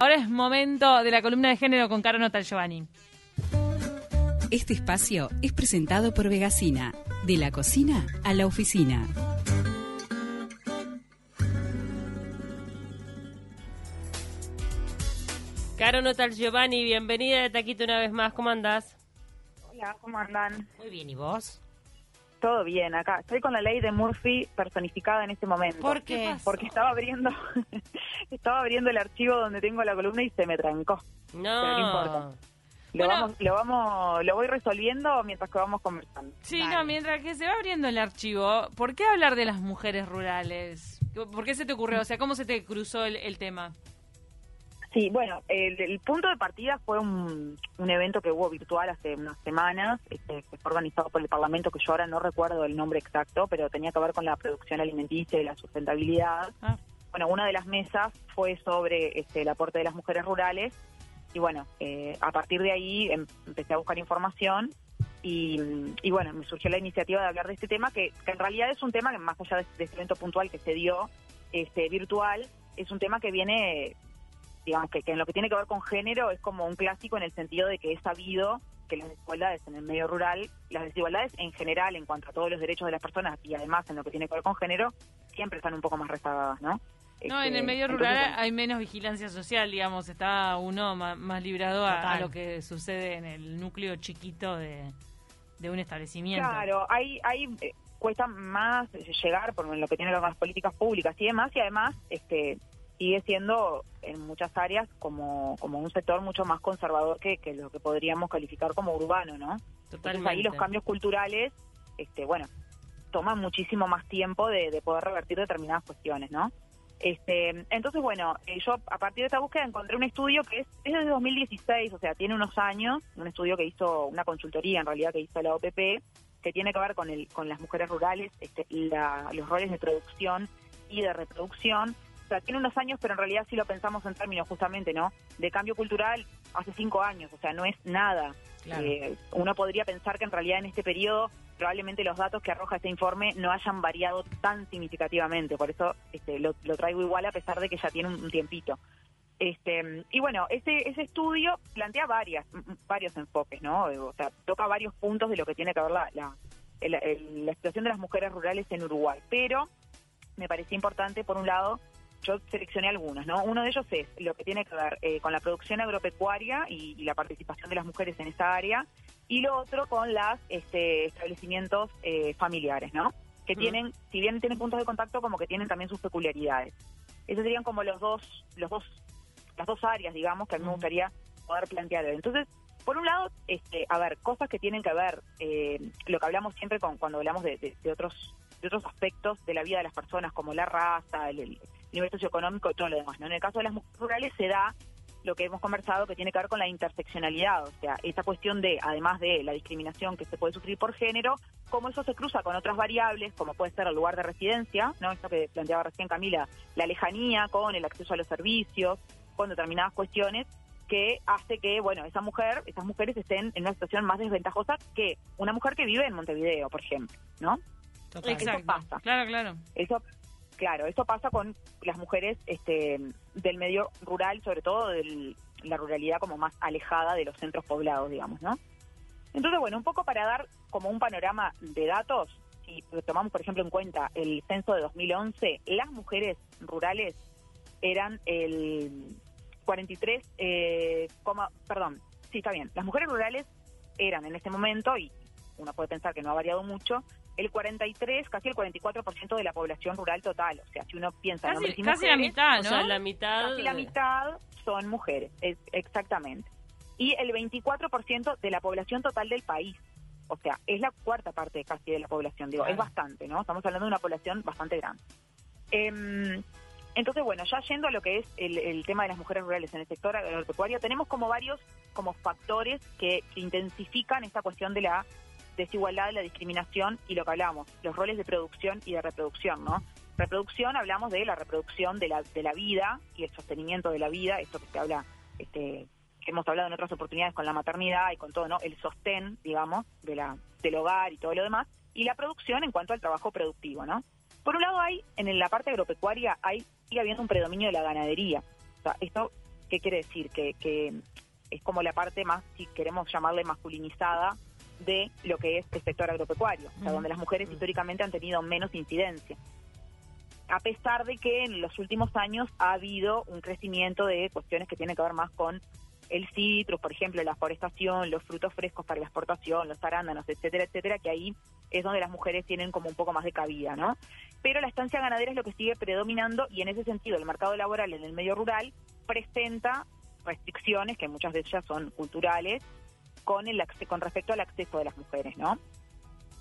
Ahora es momento de la columna de género con Caro Notal Giovanni. Este espacio es presentado por Vegasina, de la cocina a la oficina. Caro Notal Giovanni, bienvenida de Taquito una vez más. ¿Cómo andás? Hola, ¿cómo andan? Muy bien, ¿y vos? Todo bien, acá. Estoy con la ley de Murphy personificada en este momento. ¿Por qué? Porque estaba abriendo estaba abriendo el archivo donde tengo la columna y se me trancó. No. Pero no importa. Lo Bueno. vamos, lo vamos, lo voy resolviendo mientras que vamos conversando. Sí, no, mientras que se va abriendo el archivo, ¿por qué hablar de las mujeres rurales? ¿Por qué se te ocurrió? O sea, ¿cómo se te cruzó el, el tema? Sí, bueno, el, el punto de partida fue un, un evento que hubo virtual hace unas semanas, este, que fue organizado por el Parlamento, que yo ahora no recuerdo el nombre exacto, pero tenía que ver con la producción alimenticia y la sustentabilidad. Ah. Bueno, una de las mesas fue sobre este, el aporte de las mujeres rurales y bueno, eh, a partir de ahí em- empecé a buscar información y, y bueno, me surgió la iniciativa de hablar de este tema, que, que en realidad es un tema que más allá de, de este evento puntual que se dio este, virtual, es un tema que viene digamos que, que en lo que tiene que ver con género es como un clásico en el sentido de que es sabido que las desigualdades en el medio rural, las desigualdades en general en cuanto a todos los derechos de las personas y además en lo que tiene que ver con género, siempre están un poco más rezagadas, ¿no? No, en Este, el medio entonces, rural hay menos vigilancia social, digamos, está uno ma- más, librado a, lo que sucede en el núcleo chiquito de, de un establecimiento. Claro, hay, hay eh, cuesta más llegar por lo que tiene que ver con las políticas públicas y demás, y además este sigue siendo en muchas áreas como, como un sector mucho más conservador que, que lo que podríamos calificar como urbano, ¿no? Entonces ahí los cambios culturales, este, bueno, toman muchísimo más tiempo de, de poder revertir determinadas cuestiones, ¿no? Este, entonces, bueno, eh, yo a partir de esta búsqueda encontré un estudio que es, es de 2016, o sea, tiene unos años, un estudio que hizo una consultoría en realidad que hizo la OPP, que tiene que ver con, el, con las mujeres rurales, este, la- los roles de producción y de reproducción. O sea, tiene unos años, pero en realidad si lo pensamos en términos justamente, ¿no? De cambio cultural, hace cinco años, o sea, no es nada. Claro. Eh, uno podría pensar que en realidad en este periodo probablemente los datos que arroja este informe no hayan variado tan significativamente, por eso este, lo, lo traigo igual a pesar de que ya tiene un, un tiempito. Este, y bueno, ese, ese estudio plantea varias, varios enfoques, ¿no? O sea, toca varios puntos de lo que tiene que ver la, la, el- la situación de las mujeres rurales en Uruguay, pero me parecía importante, por un lado, yo seleccioné algunos, ¿no? Uno de ellos es lo que tiene que ver eh, con la producción agropecuaria y, y la participación de las mujeres en esa área, y lo otro con los este, establecimientos eh, familiares, ¿no? Que tienen, si bien tienen puntos de contacto, como que tienen también sus peculiaridades. Esos serían como los dos, los dos, las dos áreas, digamos, que a mí me gustaría poder plantear. hoy. Entonces, por un lado, este, a ver, cosas que tienen que ver, eh, lo que hablamos siempre con, cuando hablamos de, de- de otros de otros aspectos de la vida de las personas, como la raza, el, el nivel socioeconómico y todo lo demás. ¿no? En el caso de las mujeres rurales se da lo que hemos conversado que tiene que ver con la interseccionalidad, o sea, esa cuestión de, además de la discriminación que se puede sufrir por género, cómo eso se cruza con otras variables, como puede ser el lugar de residencia, ¿no? Esto que planteaba recién Camila, la lejanía con el acceso a los servicios, con determinadas cuestiones que hace que, bueno, esa mujer, esas mujeres estén en una situación más desventajosa que una mujer que vive en Montevideo, por ejemplo, ¿no? Total. Exacto. pasa. Claro, claro. Eso, claro, eso pasa con las mujeres este, del medio rural, sobre todo de la ruralidad como más alejada de los centros poblados, digamos, ¿no? Entonces, bueno, un poco para dar como un panorama de datos, si tomamos, por ejemplo, en cuenta el censo de 2011, las mujeres rurales eran el 43, eh, coma- perdón, sí, está bien, las mujeres rurales eran en este momento, y uno puede pensar que no ha variado mucho, el 43, casi el 44% de la población rural total. O sea, si uno piensa en Casi, hombres y casi la mujeres, mitad, O ¿no? sea, la mitad. casi la mitad son mujeres, es- exactamente. Y el 24% de la población total del país. O sea, es la cuarta parte casi de la población, digo, Claro. es bastante, ¿no? Estamos hablando de una población bastante grande. Em, entonces, bueno, ya yendo a lo que es el, el tema de las mujeres rurales en el sector agropecuario, tenemos como varios como factores que intensifican esta cuestión de la desigualdad, la discriminación y lo que hablamos, los roles de producción y de reproducción, ¿no? Reproducción, hablamos de la reproducción de la, de la vida y el sostenimiento de la vida, esto que se habla, este, que hemos hablado en otras oportunidades con la maternidad y con todo, ¿no? El sostén, digamos, de la, del hogar y todo lo demás, y la producción en cuanto al trabajo productivo, ¿no? Por un lado hay, en la parte agropecuaria, hay, sigue habiendo un predominio de la ganadería. O sea, esto ¿Qué quiere decir? Que, que es como la parte más, si queremos llamarle masculinizada, de lo que es el sector agropecuario, o sea, donde las mujeres históricamente han tenido menos incidencia. A pesar de que en los últimos años ha habido un crecimiento de cuestiones que tienen que ver más con el citrus, por ejemplo, la forestación, los frutos frescos para la exportación, los arándanos, etcétera, etcétera, que ahí es donde las mujeres tienen como un poco más de cabida, ¿no? Pero la estancia ganadera es lo que sigue predominando y en ese sentido el mercado laboral en el medio rural presenta restricciones, que muchas de ellas son culturales, con, el, con respecto al acceso de las mujeres, ¿no?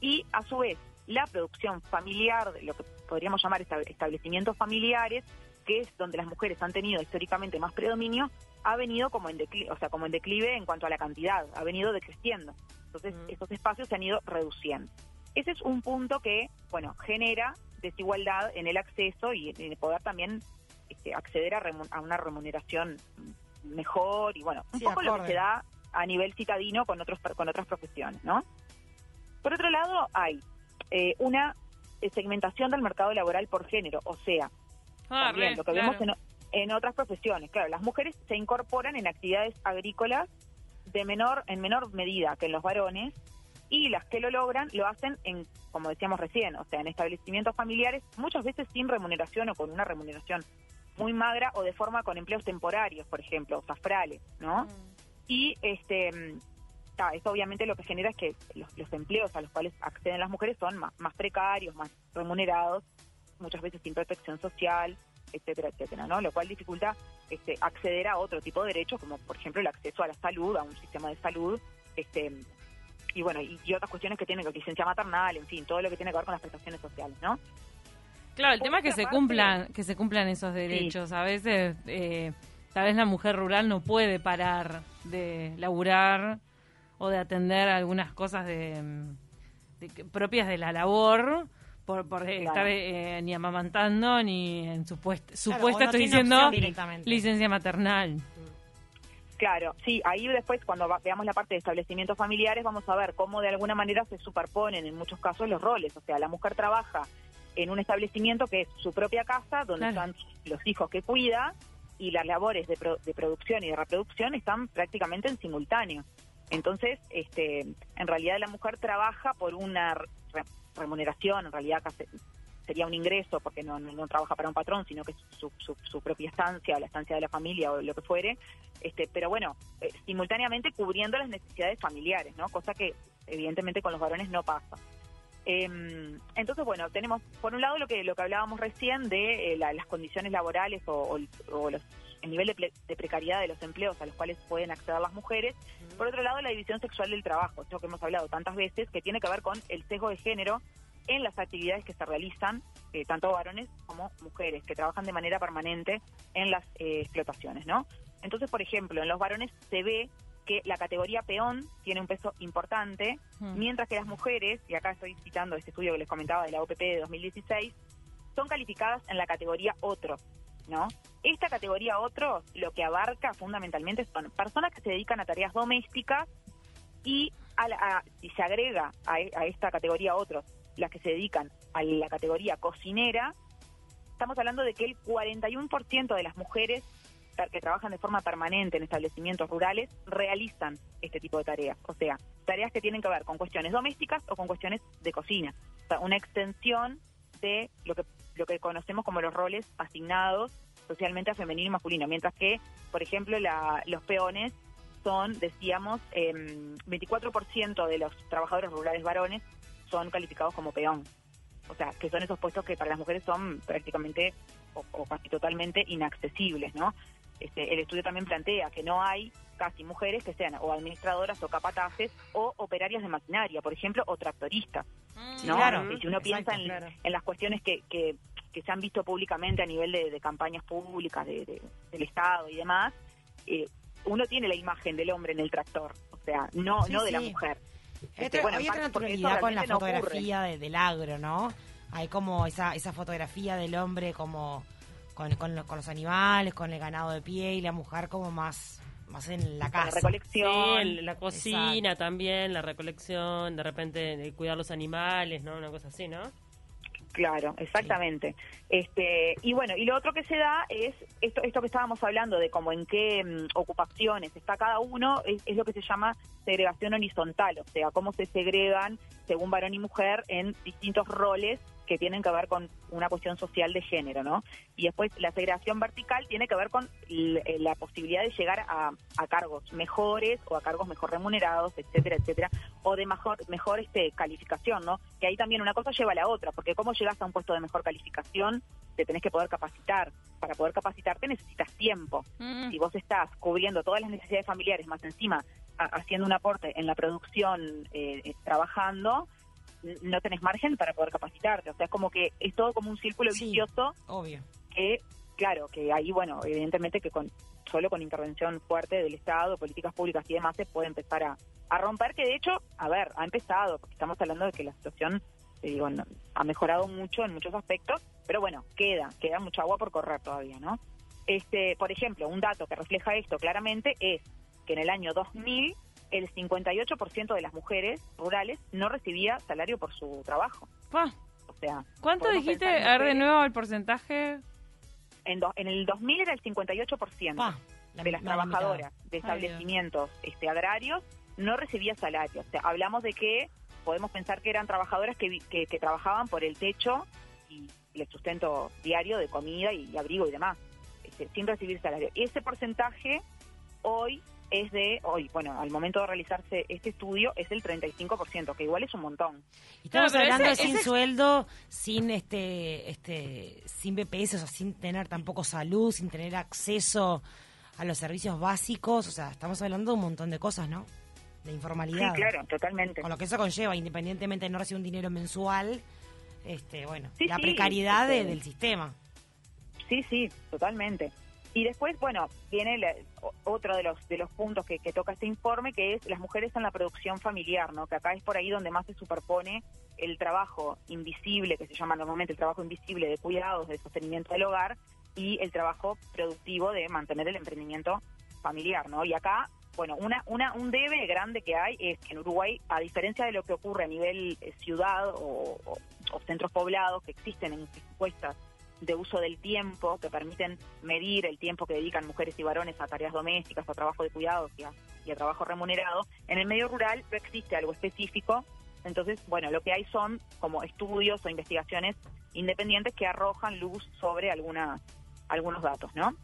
Y a su vez, la producción familiar, lo que podríamos llamar establecimientos familiares, que es donde las mujeres han tenido históricamente más predominio, ha venido como en declive, o sea, como en declive en cuanto a la cantidad, ha venido decreciendo. Entonces, esos espacios se han ido reduciendo. Ese es un punto que, bueno, genera desigualdad en el acceso y en el poder también este, acceder a, a, una remuneración mejor y, bueno, un poco lo que se da a nivel citadino con otros con otras profesiones, ¿no? Por otro lado, hay eh, una segmentación del mercado laboral por género, o sea, ah, lo que vemos en, otras profesiones. Claro, las mujeres se incorporan en actividades agrícolas de menor en menor medida que en los varones y las que lo logran lo hacen en, como decíamos recién, o sea, en establecimientos familiares, muchas veces sin remuneración o con una remuneración muy magra o de forma con empleos temporarios, por ejemplo, o safrales, ¿no? Mm. Y este esto obviamente lo que genera es que los, empleos a los cuales acceden las mujeres son más, precarios, más remunerados, muchas veces sin protección social, etcétera, etcétera, ¿no? Lo cual dificulta este, acceder a otro tipo de derechos, como por ejemplo el acceso a la salud, a un sistema de salud, este y bueno, y, otras cuestiones que tienen con licencia maternal, en fin, todo lo que tiene que ver con las prestaciones sociales, ¿no? Claro, el tema es que se cumplan, que se cumplan esos derechos. A veces eh, tal vez la mujer rural no puede parar de laburar o de atender algunas cosas de, propias de la labor por, por estar eh, ni amamantando ni en supuesta, supuesta estoy diciendo licencia maternal. Claro, sí, ahí después cuando veamos la parte de establecimientos familiares vamos a ver cómo de alguna manera se superponen en muchos casos los roles, o sea, la mujer trabaja en un establecimiento que es su propia casa, donde están los hijos que cuida, y las labores de, producción y de reproducción están prácticamente en simultáneo. Entonces, este, en realidad la mujer trabaja por una remuneración, en realidad sería un ingreso porque no, trabaja para un patrón, sino que es su, su, propia estancia, la estancia de la familia o lo que fuere, este, pero bueno, eh, simultáneamente cubriendo las necesidades familiares, ¿no? Cosa que evidentemente con los varones no pasa. Eh, entonces, bueno, tenemos por un lado lo que lo que hablábamos recién de eh, las condiciones laborales o, los, el nivel de, precariedad de los empleos a los cuales pueden acceder las mujeres. Por otro lado, la división sexual del trabajo, esto que hemos hablado tantas veces, que tiene que ver con el sesgo de género en las actividades que se realizan, eh, tanto varones como mujeres, que trabajan de manera permanente en las eh, explotaciones, ¿no? Entonces, por ejemplo, en los varones se ve que la categoría peón tiene un peso importante, mm. mientras que las mujeres, y acá estoy citando este estudio que les comentaba de la OPP de 2016, son calificadas en la categoría otro, ¿no? Esta categoría otro lo que abarca fundamentalmente son personas que se dedican a tareas domésticas y a si se agrega a, a esta categoría otro las que se dedican a la categoría cocinera, estamos hablando de que el 41% de las mujeres que trabajan de forma permanente en establecimientos rurales realizan este tipo de tareas, o sea, tareas que tienen que ver con cuestiones domésticas o con cuestiones de cocina, o sea, una extensión de lo que lo que conocemos como los roles asignados socialmente a femenino y masculino, mientras que, por ejemplo, la, los peones son, decíamos, eh, em, 24% de los trabajadores rurales varones son calificados como peón. O sea, que son esos puestos que para las mujeres son prácticamente o casi totalmente inaccesibles, ¿no? Este, el estudio también plantea que no hay casi mujeres que sean o administradoras o capataces o operarias de maquinaria, por ejemplo, o tractoristas. Mm, ¿no? Claro, si uno piensa en, las cuestiones que, que, se han visto públicamente a nivel de, campañas públicas de, del Estado y demás, eh, uno tiene la imagen del hombre en el tractor, o sea, no, no de la mujer. Este, bueno, hay otra naturalidad con la fotografía del agro, ¿no? Hay como esa, esa fotografía del hombre como con, los animales, con el ganado de pie y la mujer como más más en la casa. La recolección. la cocina también, la recolección, de repente cuidar los animales, ¿no? Una cosa así, ¿no? Claro, exactamente. Este, y bueno, y lo otro que se da es esto, esto que estábamos hablando de cómo en qué mm, ocupaciones está cada uno, es, lo que se llama segregación horizontal, o sea, cómo se segregan según varón y mujer en distintos roles que tienen que ver con una cuestión social de género, ¿no? Y después la segregación vertical tiene que ver con eh, la posibilidad de llegar a, cargos mejores o a cargos mejor remunerados, etcétera, etcétera, o de mejor, mejor este, calificación, ¿no? Que ahí también una cosa lleva a la otra, porque cómo llegas a un puesto de mejor calificación, te tenés que poder capacitar. Para poder capacitarte necesitas tiempo. Mm. Si vos estás cubriendo todas las necesidades familiares, más encima haciendo un aporte en la producción, eh, eh, trabajando, no tenés margen para poder capacitarte. O sea, es como que es todo como un círculo vicioso. Obvio. Que, claro, que ahí, bueno, evidentemente que con solo con intervención fuerte del Estado, políticas públicas y demás se puede empezar a, a romper, que de hecho, a ver, ha empezado, porque estamos hablando de que la situación digo, ha mejorado mucho en muchos aspectos, pero bueno, queda, queda mucha agua por correr todavía, ¿no? Este, por ejemplo, un dato que refleja esto claramente es que en el año 2000 el 58% de las mujeres rurales no recibía salario por su trabajo. O sea, ¿cuánto dijiste? A ver de nuevo el porcentaje. En, en el 2000 era el 58% de las trabajadoras de establecimientos este, agrarios no recibía salario. O sea, hablamos de que podemos pensar que eran trabajadoras que, que, trabajaban por el techo y el sustento diario de comida y, abrigo y demás, este, sin recibir salario. Ese porcentaje hoy es de, hoy, bueno, al momento de realizarse este estudio, es el 35%, que igual es un montón. Estamos hablando de sin sueldo, sin este, este, sin BPS, o sea, sin tener tampoco salud, sin tener acceso a los servicios básicos, o sea, estamos hablando de un montón de cosas, ¿no? De informalidad. Sí, claro, totalmente. Con lo que eso conlleva, independientemente de no recibir un dinero mensual, este, bueno, la precariedad del sistema. Sí, sí, totalmente. Y después, bueno, viene otro de los de los puntos que, toca este informe, que es las mujeres en la producción familiar, ¿no? Que acá es por ahí donde más se superpone el trabajo invisible, que se llama normalmente el trabajo invisible de cuidados, de sostenimiento del hogar, y el trabajo productivo de mantener el emprendimiento familiar, ¿no? Y acá, bueno, una, una un debe grande que hay es que en Uruguay, a diferencia de lo que ocurre a nivel eh, ciudad o, o centros poblados que existen en encuestas de uso del tiempo que permiten medir el tiempo que dedican mujeres y varones a tareas domésticas, a trabajo de cuidados y a, trabajo remunerado. En el medio rural no existe algo específico, entonces, bueno, lo que hay son como estudios o investigaciones independientes que arrojan luz sobre alguna, algunos datos, ¿no?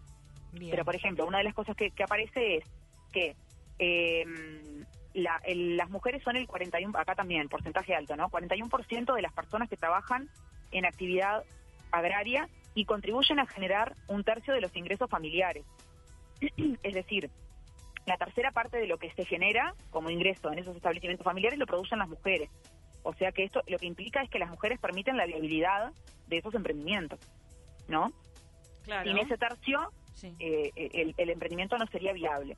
Pero, por ejemplo, una de las cosas que, aparece es que em, las mujeres son el 41, acá también, porcentaje alto, ¿no? 41% de las personas que trabajan en actividad agraria y contribuyen a generar un tercio de los ingresos familiares. es decir, la tercera parte de lo que se genera como ingreso en esos establecimientos familiares lo producen las mujeres. O sea que esto lo que implica es que las mujeres permiten la viabilidad de esos emprendimientos, ¿no? Claro. Sin ese tercio, eh, el, el emprendimiento no sería viable.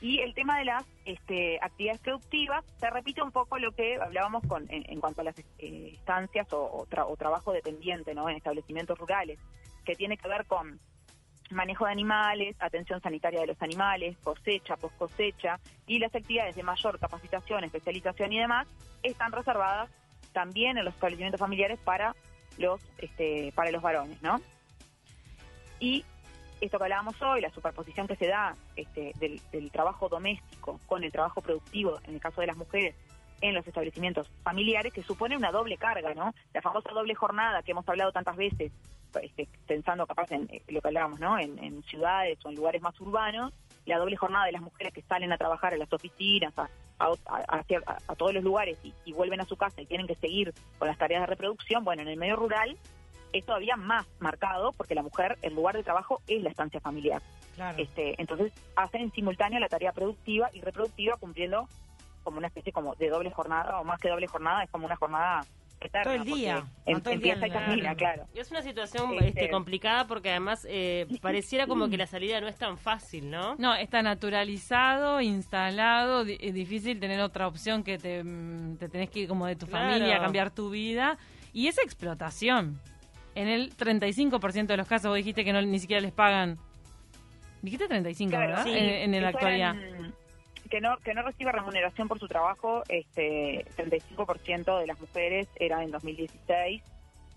Y el tema de las este, actividades productivas, se repite un poco lo que hablábamos con, en, cuanto a las eh, estancias o, trabajo dependiente ¿no? en establecimientos rurales, que tiene que ver con manejo de animales, atención sanitaria de los animales, cosecha, post cosecha, y las actividades de mayor capacitación, especialización y demás, están reservadas también en los establecimientos familiares para los, este, para los varones, ¿no? Y esto que hablábamos hoy, la superposición que se da este, del, trabajo doméstico con el trabajo productivo, en el caso de las mujeres, en los establecimientos familiares, que supone una doble carga, ¿no? La famosa doble jornada que hemos hablado tantas veces, este, pensando capaz en eh, lo que hablábamos, ¿no? En, ciudades o en lugares más urbanos, la doble jornada de las mujeres que salen a trabajar en las oficinas, a, a, todos los lugares y, vuelven a su casa y tienen que seguir con las tareas de reproducción, bueno, en el medio rural es todavía más marcado porque la mujer, el lugar de trabajo es la estancia familiar. Este, entonces hacen en simultáneo la tarea productiva y reproductiva cumpliendo como una especie como de doble jornada o más que doble jornada, es como una jornada eterna. Todo el día. empieza y termina, claro. Es una situación este, este, complicada porque además eh, pareciera como que la salida no es tan fácil, ¿no? No, está naturalizado, instalado, es difícil tener otra opción que te, mm, te tenés que ir como de tu familia, cambiar tu vida. Y esa explotación en el 35% de los casos vos dijiste que no ni siquiera les pagan. Dijiste 35, ¿verdad? en, la actualidad. que no que no recibe remuneración por su trabajo, este 35% de las mujeres eran en 2016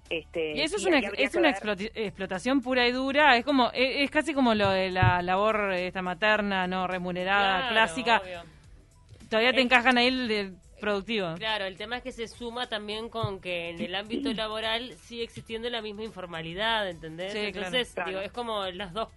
Este, y eso es una, es una explotación pura y dura, es como es, casi como lo de la labor esta materna no remunerada clásica. Todavía te encajan ahí el, productivo. Claro, el tema es que se suma también con que en el ámbito laboral sigue existiendo la misma informalidad, ¿entendés? Entonces, digo, es como las dos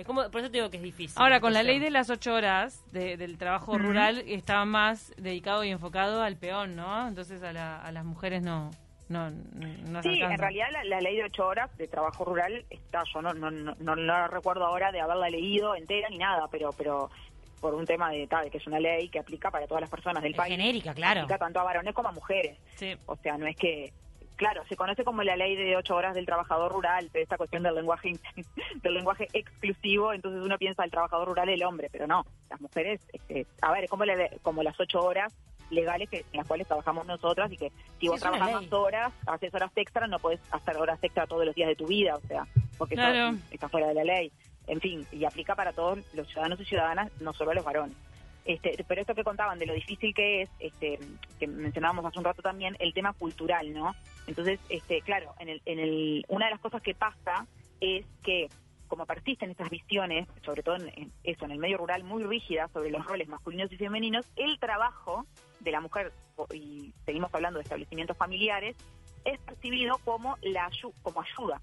es como, por eso te digo que es difícil. Ahora, con la ley de las ocho horas del trabajo rural, estaba más dedicado y enfocado al peón, ¿no? Entonces a, las mujeres no, no, no Sí, en realidad la, ley de ocho horas de trabajo rural está, yo no, no, no, no, recuerdo ahora de haberla leído entera ni nada, pero pero por un tema de, tal, que es una ley que aplica para todas las personas del país. Genérica, claro. Aplica tanto a varones como a mujeres. Sí. O sea, no es que claro, se conoce como la ley de ocho horas del trabajador rural, de esta cuestión del lenguaje del lenguaje exclusivo, entonces uno piensa el trabajador rural el hombre, pero no, las mujeres, este, a ver, es como, como las ocho horas legales que, en las cuales trabajamos nosotras y que si vos trabajas más horas, haces horas extras, no puedes hacer horas extras todos los días de tu vida, o sea, porque eso está fuera de la ley. En fin, y aplica para todos los ciudadanos y ciudadanas, no solo a los varones. Este, pero esto que contaban de lo difícil que es, este, que mencionábamos hace un rato también, el tema cultural, ¿no? Entonces, este, claro, en el, en el, una de las cosas que pasa es que como persisten estas visiones, sobre todo en, eso, en el medio rural, muy rígidas sobre los roles masculinos y femeninos, el trabajo de la mujer, y seguimos hablando de establecimientos familiares, es percibido como la como ayuda,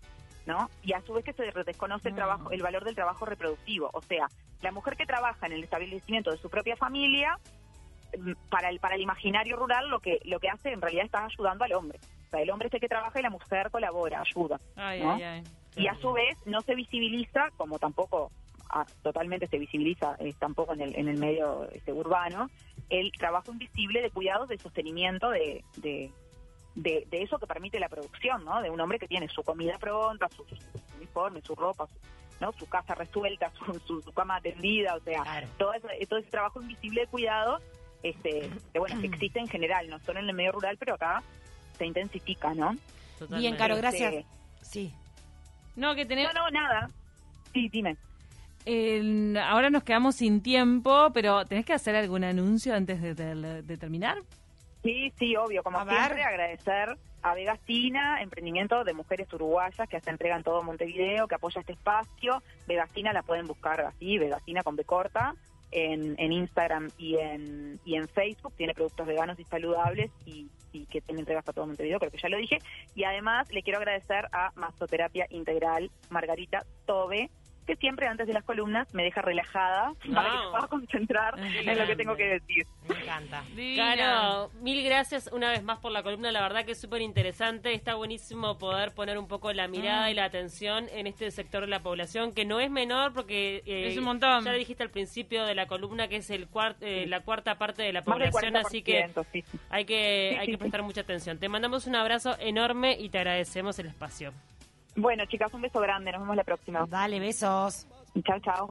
¿no? Y a su vez que se desconoce el trabajo, el valor del trabajo reproductivo, o sea, la mujer que trabaja en el establecimiento de su propia familia mm, para el para el imaginario rural lo que lo que hace en realidad está ayudando al hombre. O sea, el hombre es el que trabaja y la mujer colabora, ayuda. Y a su vez no se visibiliza, como tampoco ah, totalmente se visibiliza eh, tampoco en el, en el medio este, urbano, el trabajo invisible de cuidados, de sostenimiento de, de, de, eso que permite la producción, ¿no? De un hombre que tiene su comida pronta, su, uniforme, su ropa, su, ¿no? Su casa resuelta, su, su, cama atendida, o sea, todo, ese, todo ese trabajo invisible de cuidado, este, que bueno, que existe en general, no solo en el medio rural, pero acá se intensifica, ¿no? Bien, Caro, gracias. sí. No, que tenemos... No, no, nada. Sí, dime. ahora nos quedamos sin tiempo, pero ¿tenés que hacer algún anuncio antes de terminar? Sí, sí, obvio. Como siempre, agradecer a Vegasina, emprendimiento de mujeres uruguayas que se entregan todo Montevideo, que apoya este espacio. Vegasina la pueden buscar así, Vegasina con B corta, en, en Instagram y en, y en Facebook. Tiene productos veganos y saludables y, y que tiene entregas a todo Montevideo, creo que ya lo dije. Y además le quiero agradecer a Mastoterapia Integral Margarita Tobe, que siempre antes de las columnas me deja relajada para que pueda concentrar en lo que tengo que decir. Me encanta. Claro, mil gracias una vez más por la columna, la verdad que es súper interesante, está buenísimo poder poner un poco la mirada mm. y la atención en este sector de la población, que no es menor porque eh, es un montón. ya dijiste al principio de la columna que es el eh, la cuarta parte de la población, así que hay que, hay que prestar mucha atención. Te mandamos un abrazo enorme y te agradecemos el espacio. Bueno, chicas, un beso grande. Nos vemos la próxima. Dale, besos. Chao, chao.